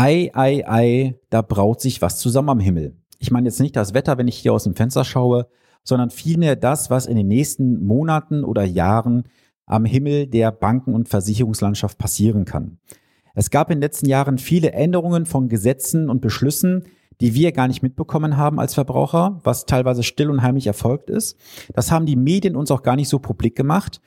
Ei, ei, ei, da braut sich was zusammen am Himmel. Ich meine jetzt nicht das Wetter, wenn ich hier aus dem Fenster schaue, sondern vielmehr das, was in den nächsten Monaten oder Jahren am Himmel der Banken- und Versicherungslandschaft passieren kann. Es gab in den letzten Jahren viele Änderungen von Gesetzen und Beschlüssen, die wir gar nicht mitbekommen haben als Verbraucher, was teilweise still und heimlich erfolgt ist. Das haben die Medien uns auch gar nicht so publik gemacht.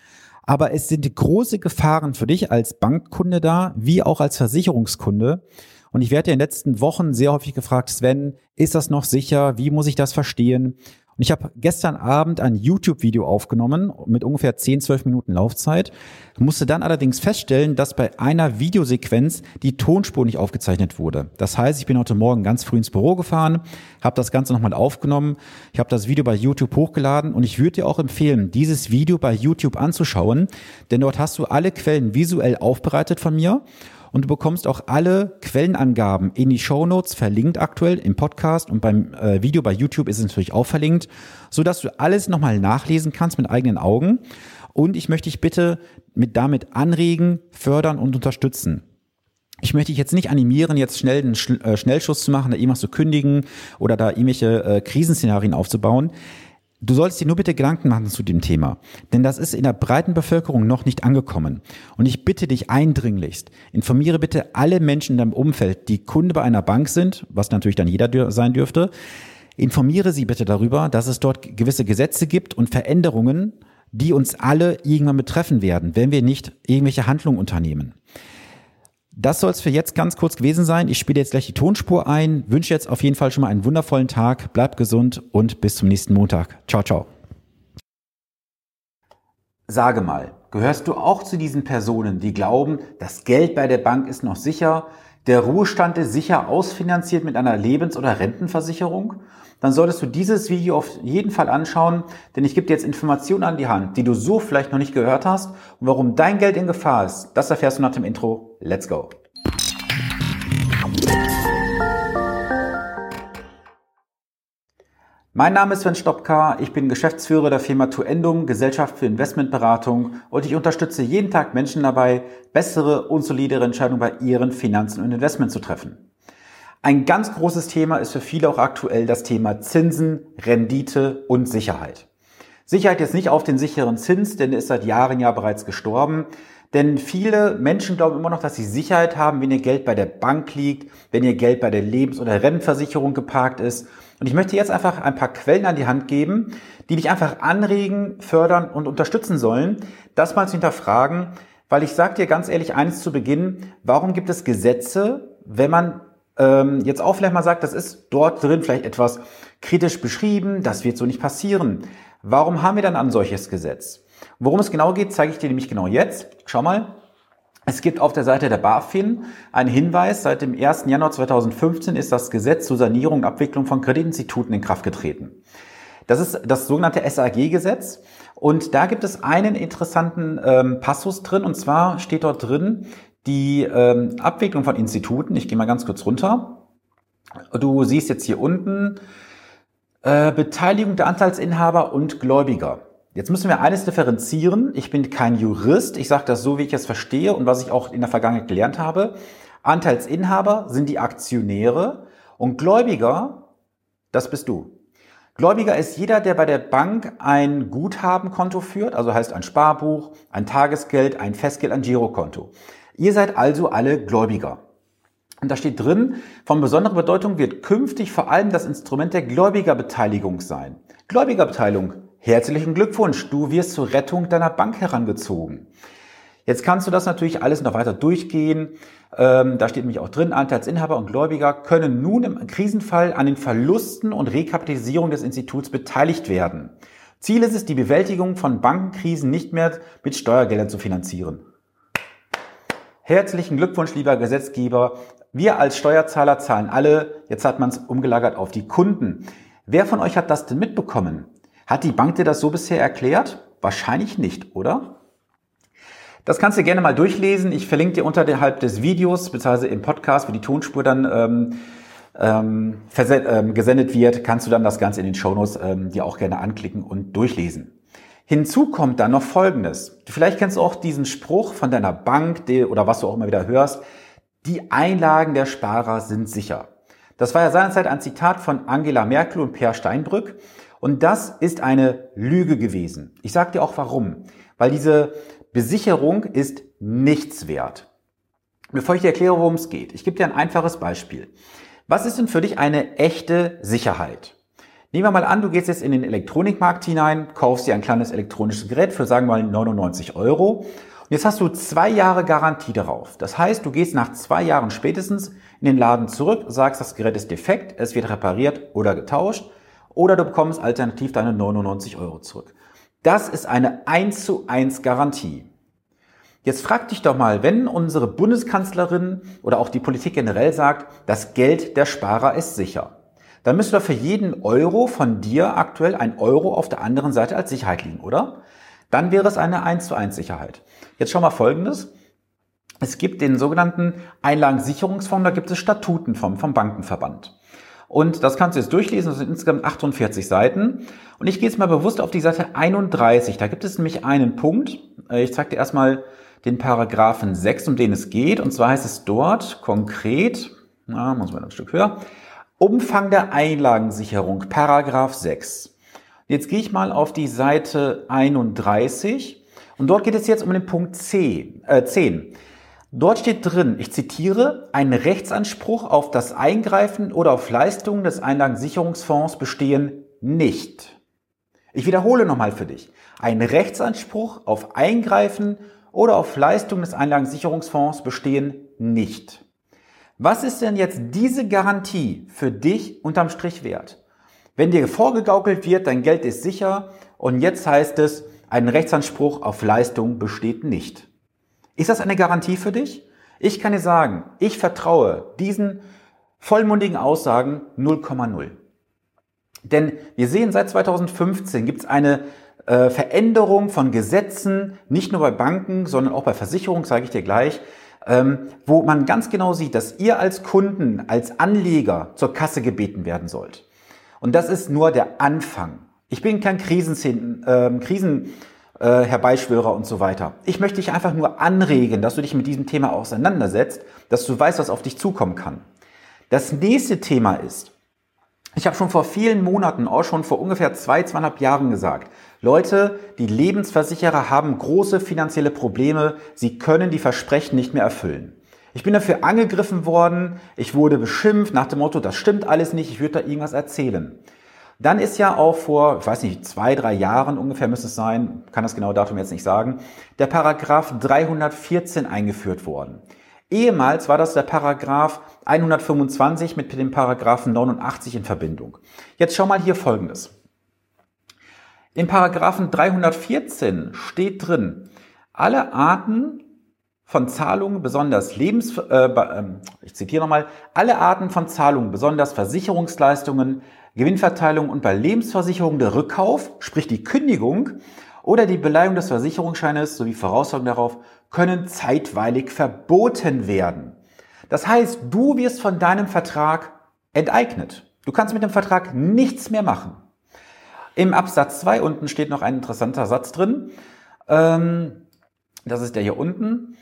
Aber es sind große Gefahren für dich als Bankkunde da, wie auch als Versicherungskunde. Und ich werde in den letzten Wochen sehr häufig gefragt, Sven, ist das noch sicher? Wie muss ich das verstehen? Und ich habe gestern Abend ein YouTube-Video aufgenommen mit ungefähr 10, 12 Minuten Laufzeit, musste dann allerdings feststellen, dass bei einer Videosequenz die Tonspur nicht aufgezeichnet wurde. Das heißt, ich bin heute Morgen ganz früh ins Büro gefahren, habe das Ganze nochmal aufgenommen, ich habe das Video bei YouTube hochgeladen und ich würde dir auch empfehlen, dieses Video bei YouTube anzuschauen, denn dort hast du alle Quellen visuell aufbereitet von mir und du bekommst auch alle Quellenangaben in die Show Notes verlinkt aktuell im Podcast und beim äh, Video bei YouTube ist es natürlich auch verlinkt, so dass du alles nochmal nachlesen kannst mit eigenen Augen. Und ich möchte dich bitte mit damit anregen, fördern und unterstützen. Ich möchte dich jetzt nicht animieren, jetzt schnell einen äh, Schnellschuss zu machen, da irgendwas zu kündigen oder da irgendwelche äh, Krisenszenarien aufzubauen. Du solltest dir nur bitte Gedanken machen zu dem Thema, denn das ist in der breiten Bevölkerung noch nicht angekommen. Und ich bitte dich eindringlichst, informiere bitte alle Menschen in deinem Umfeld, die Kunde bei einer Bank sind, was natürlich dann jeder sein dürfte, informiere sie bitte darüber, dass es dort gewisse Gesetze gibt und Veränderungen, die uns alle irgendwann betreffen werden, wenn wir nicht irgendwelche Handlungen unternehmen. Das soll es für jetzt ganz kurz gewesen sein. Ich spiele jetzt gleich die Tonspur ein, wünsche jetzt auf jeden Fall schon mal einen wundervollen Tag, bleib gesund und bis zum nächsten Montag. Ciao, ciao. Sage mal, gehörst du auch zu diesen Personen, die glauben, das Geld bei der Bank ist noch sicher, der Ruhestand ist sicher ausfinanziert mit einer Lebens- oder Rentenversicherung? Dann solltest du dieses Video auf jeden Fall anschauen, denn ich gebe dir jetzt Informationen an die Hand, die du so vielleicht noch nicht gehört hast und warum dein Geld in Gefahr ist. Das erfährst du nach dem Intro. Let's go! Mein Name ist Sven Stopka, ich bin Geschäftsführer der Firma Tuendum, Gesellschaft für Investmentberatung und ich unterstütze jeden Tag Menschen dabei, bessere und solidere Entscheidungen bei ihren Finanzen und Investments zu treffen. Ein ganz großes Thema ist für viele auch aktuell das Thema Zinsen, Rendite und Sicherheit. Sicherheit jetzt nicht auf den sicheren Zins, denn er ist seit Jahren ja bereits gestorben. Denn viele Menschen glauben immer noch, dass sie Sicherheit haben, wenn ihr Geld bei der Bank liegt, wenn ihr Geld bei der Lebens- oder Rentenversicherung geparkt ist und ich möchte jetzt einfach ein paar Quellen an die Hand geben, die dich einfach anregen, fördern und unterstützen sollen, das mal zu hinterfragen, weil ich sage dir ganz ehrlich eines zu Beginn, warum gibt es Gesetze, wenn man ähm, jetzt auch vielleicht mal sagt, das ist dort drin vielleicht etwas kritisch beschrieben, das wird so nicht passieren. Warum haben wir dann ein solches Gesetz? Worum es genau geht, zeige ich dir nämlich genau jetzt. Schau mal, es gibt auf der Seite der BaFin einen Hinweis, seit dem 1. Januar 2015 ist das Gesetz zur Sanierung und Abwicklung von Kreditinstituten in Kraft getreten. Das ist das sogenannte SAG-Gesetz. Und da gibt es einen interessanten ähm, Passus drin. Und zwar steht dort drin, die ähm, Abwicklung von Instituten. Ich gehe mal ganz kurz runter. Du siehst jetzt hier unten äh, Beteiligung der Anteilsinhaber und Gläubiger. Jetzt müssen wir eines differenzieren. Ich bin kein Jurist. Ich sage das so, wie ich es verstehe und was ich auch in der Vergangenheit gelernt habe. Anteilsinhaber sind die Aktionäre und Gläubiger, das bist du. Gläubiger ist jeder, der bei der Bank ein Guthabenkonto führt, also heißt ein Sparbuch, ein Tagesgeld, ein Festgeld, ein Girokonto. Ihr seid also alle Gläubiger. Und da steht drin, von besonderer Bedeutung wird künftig vor allem das Instrument der Gläubigerbeteiligung sein. Gläubigerbeteiligung Herzlichen Glückwunsch, du wirst zur Rettung deiner Bank herangezogen. Jetzt kannst du das natürlich alles noch weiter durchgehen. Ähm, da steht nämlich auch drin, Anteilsinhaber und Gläubiger können nun im Krisenfall an den Verlusten und Rekapitalisierung des Instituts beteiligt werden. Ziel ist es, die Bewältigung von Bankenkrisen nicht mehr mit Steuergeldern zu finanzieren. Herzlichen Glückwunsch, lieber Gesetzgeber. Wir als Steuerzahler zahlen alle. Jetzt hat man es umgelagert auf die Kunden. Wer von euch hat das denn mitbekommen? Hat die Bank dir das so bisher erklärt? Wahrscheinlich nicht, oder? Das kannst du gerne mal durchlesen. Ich verlinke dir unterhalb des Videos, beziehungsweise im Podcast, wie die Tonspur dann ähm, ähm, ähm, gesendet wird, kannst du dann das Ganze in den Shownotes ähm, dir auch gerne anklicken und durchlesen. Hinzu kommt dann noch Folgendes. Vielleicht kennst du auch diesen Spruch von deiner Bank die, oder was du auch immer wieder hörst. Die Einlagen der Sparer sind sicher. Das war ja seinerzeit ein Zitat von Angela Merkel und Per Steinbrück. Und das ist eine Lüge gewesen. Ich sage dir auch warum. Weil diese Besicherung ist nichts wert. Bevor ich dir erkläre, worum es geht, ich gebe dir ein einfaches Beispiel. Was ist denn für dich eine echte Sicherheit? Nehmen wir mal an, du gehst jetzt in den Elektronikmarkt hinein, kaufst dir ein kleines elektronisches Gerät für, sagen wir mal, 99 Euro. Und jetzt hast du zwei Jahre Garantie darauf. Das heißt, du gehst nach zwei Jahren spätestens in den Laden zurück, sagst, das Gerät ist defekt, es wird repariert oder getauscht. Oder du bekommst alternativ deine 99 Euro zurück. Das ist eine 1 zu 1 Garantie. Jetzt frag dich doch mal, wenn unsere Bundeskanzlerin oder auch die Politik generell sagt, das Geld der Sparer ist sicher dann müsste doch für jeden Euro von dir aktuell ein Euro auf der anderen Seite als Sicherheit liegen, oder? Dann wäre es eine 1 zu 1 Sicherheit. Jetzt schau mal Folgendes. Es gibt den sogenannten Einlagensicherungsfonds, da gibt es Statuten vom, vom Bankenverband. Und das kannst du jetzt durchlesen, das sind insgesamt 48 Seiten. Und ich gehe jetzt mal bewusst auf die Seite 31. Da gibt es nämlich einen Punkt. Äh, ich zeige dir erstmal den Paragraphen 6, um den es geht. Und zwar heißt es dort konkret, na, muss man ein Stück höher, Umfang der Einlagensicherung, Paragraph 6. Jetzt gehe ich mal auf die Seite 31 und dort geht es jetzt um den Punkt C, äh 10. Dort steht drin, ich zitiere, ein Rechtsanspruch auf das Eingreifen oder auf Leistungen des Einlagensicherungsfonds bestehen nicht. Ich wiederhole nochmal für dich. Ein Rechtsanspruch auf Eingreifen oder auf Leistungen des Einlagensicherungsfonds bestehen nicht. Was ist denn jetzt diese Garantie für dich unterm Strich wert? Wenn dir vorgegaukelt wird, dein Geld ist sicher und jetzt heißt es, ein Rechtsanspruch auf Leistung besteht nicht. Ist das eine Garantie für dich? Ich kann dir sagen, ich vertraue diesen vollmundigen Aussagen 0,0. Denn wir sehen seit 2015 gibt es eine äh, Veränderung von Gesetzen, nicht nur bei Banken, sondern auch bei Versicherungen, sage ich dir gleich, ähm, wo man ganz genau sieht, dass ihr als Kunden, als Anleger zur Kasse gebeten werden sollt. Und das ist nur der Anfang. Ich bin kein Krisen, äh, Krisen äh, Herbeischwörer und so weiter. Ich möchte dich einfach nur anregen, dass du dich mit diesem Thema auseinandersetzt, dass du weißt, was auf dich zukommen kann. Das nächste Thema ist, ich habe schon vor vielen Monaten, auch schon vor ungefähr zwei, zweieinhalb Jahren gesagt, Leute, die Lebensversicherer haben große finanzielle Probleme, sie können die Versprechen nicht mehr erfüllen. Ich bin dafür angegriffen worden, ich wurde beschimpft nach dem Motto, das stimmt alles nicht, ich würde da irgendwas erzählen. Dann ist ja auch vor, ich weiß nicht, zwei, drei Jahren ungefähr müsste es sein, kann das genaue Datum jetzt nicht sagen, der Paragraph 314 eingeführt worden. Ehemals war das der Paragraph 125 mit dem Paragraphen 89 in Verbindung. Jetzt schau mal hier Folgendes. Im Paragraphen 314 steht drin, alle Arten von Zahlungen, besonders Lebens, äh, äh, ich zitiere nochmal, alle Arten von Zahlungen, besonders Versicherungsleistungen, Gewinnverteilung und bei Lebensversicherungen der Rückkauf, sprich die Kündigung oder die Beleihung des Versicherungsscheines sowie Voraussagen darauf, können zeitweilig verboten werden. Das heißt, du wirst von deinem Vertrag enteignet. Du kannst mit dem Vertrag nichts mehr machen. Im Absatz 2 unten steht noch ein interessanter Satz drin. Ähm, das ist der hier unten.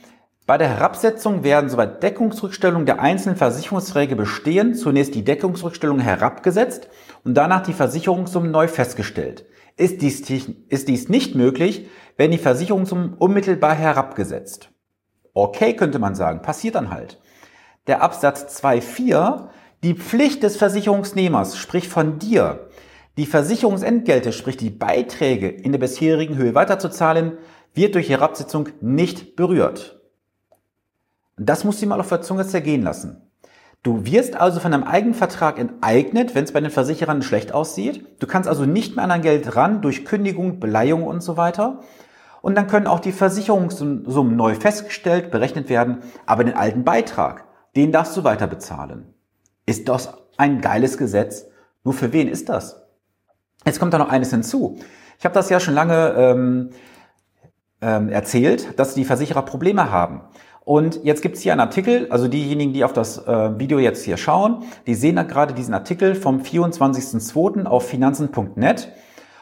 Bei der Herabsetzung werden soweit Deckungsrückstellungen der einzelnen Versicherungsverträge bestehen, zunächst die Deckungsrückstellung herabgesetzt und danach die Versicherungssumme neu festgestellt. Ist dies, ist dies nicht möglich, werden die Versicherungssummen unmittelbar herabgesetzt. Okay, könnte man sagen, passiert dann halt. Der Absatz 2.4, die Pflicht des Versicherungsnehmers, sprich von dir, die Versicherungsentgelte, sprich die Beiträge in der bisherigen Höhe weiterzuzahlen, wird durch Herabsetzung nicht berührt. Das musst du mal auf der Zunge zergehen lassen. Du wirst also von deinem Eigenvertrag enteignet, wenn es bei den Versicherern schlecht aussieht. Du kannst also nicht mehr an dein Geld ran durch Kündigung, Beleihung und so weiter. Und dann können auch die Versicherungssummen neu festgestellt, berechnet werden, aber den alten Beitrag, den darfst du weiter bezahlen. Ist das ein geiles Gesetz? Nur für wen ist das? Jetzt kommt da noch eines hinzu. Ich habe das ja schon lange ähm, ähm, erzählt, dass die Versicherer Probleme haben. Und jetzt gibt's hier einen Artikel, also diejenigen, die auf das äh, Video jetzt hier schauen, die sehen da gerade diesen Artikel vom 24.02. auf finanzen.net.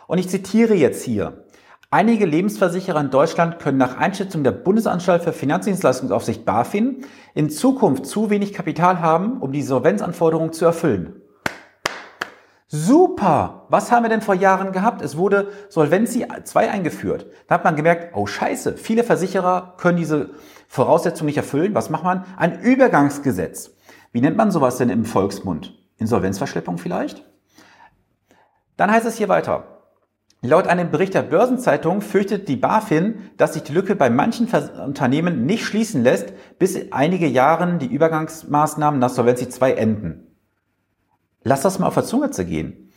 Und ich zitiere jetzt hier. Einige Lebensversicherer in Deutschland können nach Einschätzung der Bundesanstalt für Finanzdienstleistungsaufsicht BaFin in Zukunft zu wenig Kapital haben, um die Solvenzanforderungen zu erfüllen. Super! Was haben wir denn vor Jahren gehabt? Es wurde Solvency 2 eingeführt. Da hat man gemerkt, oh scheiße, viele Versicherer können diese Voraussetzungen nicht erfüllen. Was macht man? Ein Übergangsgesetz. Wie nennt man sowas denn im Volksmund? Insolvenzverschleppung vielleicht? Dann heißt es hier weiter. Laut einem Bericht der Börsenzeitung fürchtet die BaFin, dass sich die Lücke bei manchen Unternehmen nicht schließen lässt, bis einige Jahren die Übergangsmaßnahmen nach Solvency 2 enden. Lass das mal auf der Zunge zergehen.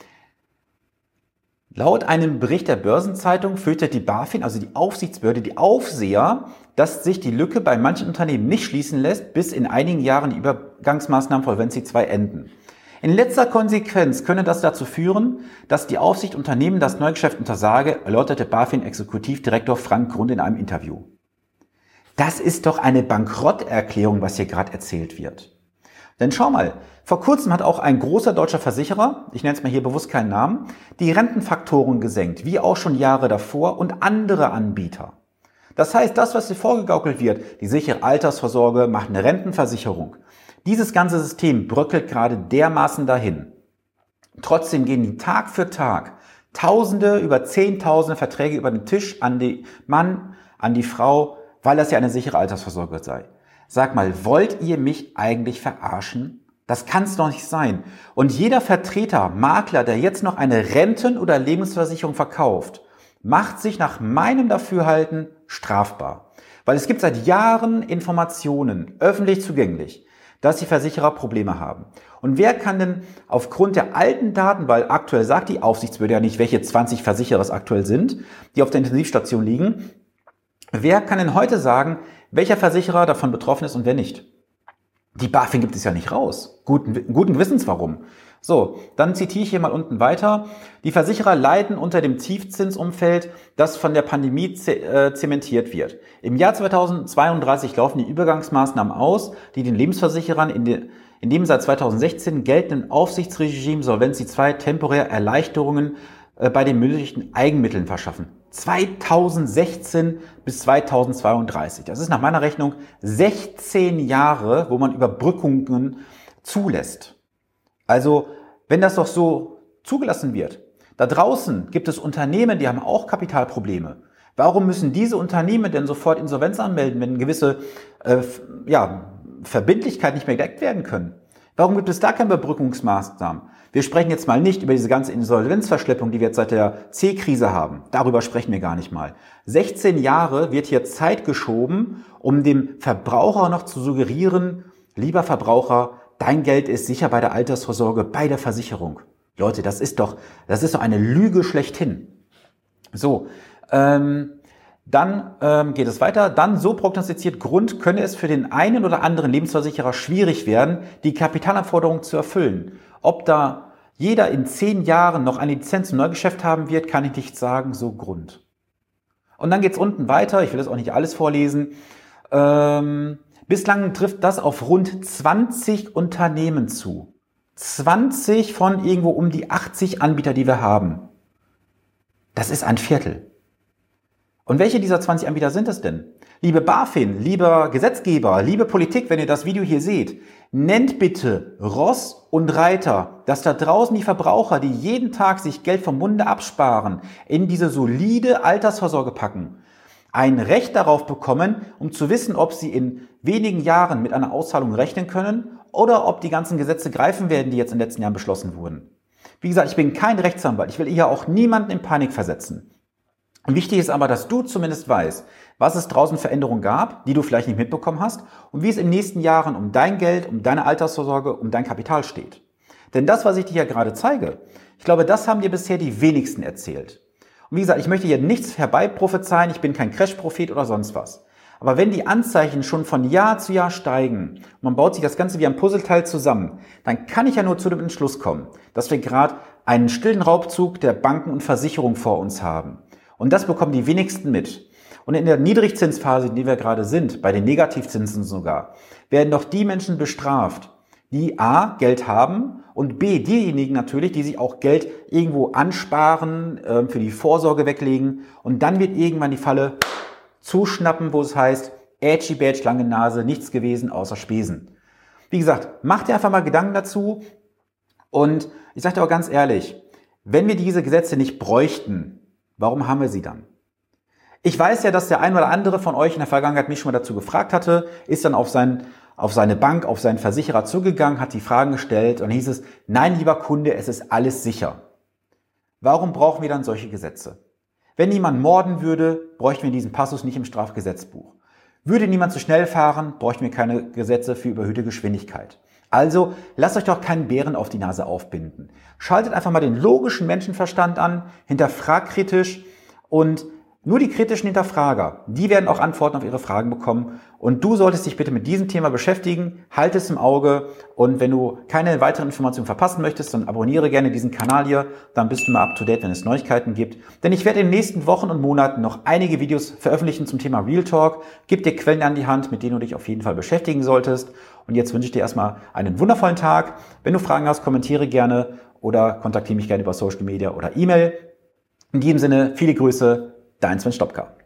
Laut einem Bericht der Börsenzeitung fürchtet die BaFin, also die Aufsichtsbehörde, die Aufseher, dass sich die Lücke bei manchen Unternehmen nicht schließen lässt, bis in einigen Jahren die Übergangsmaßnahmen von Solvency 2 enden. In letzter Konsequenz könne das dazu führen, dass die Aufsicht Unternehmen das Neugeschäft untersage, erläuterte BaFin-Exekutivdirektor Frank Grund in einem Interview. Das ist doch eine Bankrotterklärung, was hier gerade erzählt wird. Denn schau mal, vor kurzem hat auch ein großer deutscher Versicherer, ich nenne es mal hier bewusst keinen Namen, die Rentenfaktoren gesenkt, wie auch schon Jahre davor und andere Anbieter. Das heißt, das, was hier vorgegaukelt wird, die sichere Altersvorsorge macht eine Rentenversicherung. Dieses ganze System bröckelt gerade dermaßen dahin. Trotzdem gehen die Tag für Tag Tausende über Zehntausende Verträge über den Tisch an die Mann, an die Frau, weil das ja eine sichere Altersvorsorge sei. Sag mal, wollt ihr mich eigentlich verarschen? Das kann es doch nicht sein. Und jeder Vertreter, Makler, der jetzt noch eine Renten- oder Lebensversicherung verkauft, macht sich nach meinem Dafürhalten strafbar. Weil es gibt seit Jahren Informationen, öffentlich zugänglich, dass die Versicherer Probleme haben. Und wer kann denn aufgrund der alten Daten, weil aktuell sagt die Aufsichtsbehörde ja nicht, welche 20 Versicherer es aktuell sind, die auf der Intensivstation liegen, wer kann denn heute sagen, welcher Versicherer davon betroffen ist und wer nicht. Die BaFin gibt es ja nicht raus. Guten, guten Gewissens warum. So, dann zitiere ich hier mal unten weiter. Die Versicherer leiden unter dem Tiefzinsumfeld, das von der Pandemie äh, zementiert wird. Im Jahr 2032 laufen die Übergangsmaßnahmen aus, die den Lebensversicherern in, de, in dem seit 2016 geltenden Aufsichtsregime Solvency II temporär Erleichterungen äh, bei den möglichen Eigenmitteln verschaffen. 2016 bis 2032. Das ist nach meiner Rechnung 16 Jahre, wo man Überbrückungen zulässt. Also, wenn das doch so zugelassen wird, da draußen gibt es Unternehmen, die haben auch Kapitalprobleme. Warum müssen diese Unternehmen denn sofort Insolvenz anmelden, wenn gewisse äh, ja, Verbindlichkeiten nicht mehr gedeckt werden können? Warum gibt es da keine Überbrückungsmaßnahmen? Wir sprechen jetzt mal nicht über diese ganze Insolvenzverschleppung, die wir jetzt seit der C-Krise haben. Darüber sprechen wir gar nicht mal. 16 Jahre wird hier Zeit geschoben, um dem Verbraucher noch zu suggerieren, lieber Verbraucher, dein Geld ist sicher bei der Altersvorsorge, bei der Versicherung. Leute, das ist doch, das ist doch eine Lüge schlechthin. So, ähm, dann ähm, geht es weiter. Dann so prognostiziert Grund könne es für den einen oder anderen Lebensversicherer schwierig werden, die Kapitalanforderungen zu erfüllen. Ob da jeder in zehn Jahren noch eine Lizenz im Neugeschäft haben wird, kann ich nicht sagen, so Grund. Und dann geht's unten weiter, ich will das auch nicht alles vorlesen. Ähm, bislang trifft das auf rund 20 Unternehmen zu. 20 von irgendwo um die 80 Anbieter, die wir haben. Das ist ein Viertel. Und welche dieser 20 Anbieter sind es denn? Liebe BaFin, lieber Gesetzgeber, liebe Politik, wenn ihr das Video hier seht, nennt bitte Ross und Reiter, dass da draußen die Verbraucher, die jeden Tag sich Geld vom Munde absparen, in diese solide Altersvorsorge packen, ein Recht darauf bekommen, um zu wissen, ob sie in wenigen Jahren mit einer Auszahlung rechnen können oder ob die ganzen Gesetze greifen werden, die jetzt in den letzten Jahren beschlossen wurden. Wie gesagt, ich bin kein Rechtsanwalt. Ich will hier auch niemanden in Panik versetzen. Wichtig ist aber, dass du zumindest weißt, was es draußen für Änderungen gab, die du vielleicht nicht mitbekommen hast und wie es in den nächsten Jahren um dein Geld, um deine Altersvorsorge, um dein Kapital steht. Denn das, was ich dir ja gerade zeige, ich glaube, das haben dir bisher die wenigsten erzählt. Und wie gesagt, ich möchte hier nichts herbeiprophezeien, ich bin kein Crash-Prophet oder sonst was. Aber wenn die Anzeichen schon von Jahr zu Jahr steigen und man baut sich das Ganze wie ein Puzzleteil zusammen, dann kann ich ja nur zu dem Entschluss kommen, dass wir gerade einen stillen Raubzug der Banken und Versicherungen vor uns haben. Und das bekommen die wenigsten mit. Und in der Niedrigzinsphase, in der wir gerade sind, bei den Negativzinsen sogar, werden doch die Menschen bestraft, die A, Geld haben und B, diejenigen natürlich, die sich auch Geld irgendwo ansparen, äh, für die Vorsorge weglegen und dann wird irgendwann die Falle zuschnappen, wo es heißt, Edgy Badge, lange Nase, nichts gewesen außer Spesen. Wie gesagt, mach dir einfach mal Gedanken dazu und ich sage dir auch ganz ehrlich, wenn wir diese Gesetze nicht bräuchten, warum haben wir sie dann? Ich weiß ja, dass der ein oder andere von euch in der Vergangenheit mich schon mal dazu gefragt hatte, ist dann auf, sein, auf seine Bank, auf seinen Versicherer zugegangen, hat die Fragen gestellt und hieß es, nein, lieber Kunde, es ist alles sicher. Warum brauchen wir dann solche Gesetze? Wenn jemand morden würde, bräuchten wir diesen Passus nicht im Strafgesetzbuch. Würde niemand zu schnell fahren, bräuchten wir keine Gesetze für überhöhte Geschwindigkeit. Also lasst euch doch keinen Bären auf die Nase aufbinden. Schaltet einfach mal den logischen Menschenverstand an, hinterfragt kritisch und nur die kritischen Hinterfrager, die werden auch Antworten auf ihre Fragen bekommen. Und du solltest dich bitte mit diesem Thema beschäftigen, halt es im Auge und wenn du keine weiteren Informationen verpassen möchtest, dann abonniere gerne diesen Kanal hier, dann bist du mal up to date, wenn es Neuigkeiten gibt. Denn ich werde in den nächsten Wochen und Monaten noch einige Videos veröffentlichen zum Thema Real Talk. Gib dir Quellen an die Hand, mit denen du dich auf jeden Fall beschäftigen solltest. Und jetzt wünsche ich dir erstmal einen wundervollen Tag. Wenn du Fragen hast, kommentiere gerne oder kontaktiere mich gerne über Social Media oder E-Mail. In diesem Sinne, viele Grüße, dein Sven Stopka.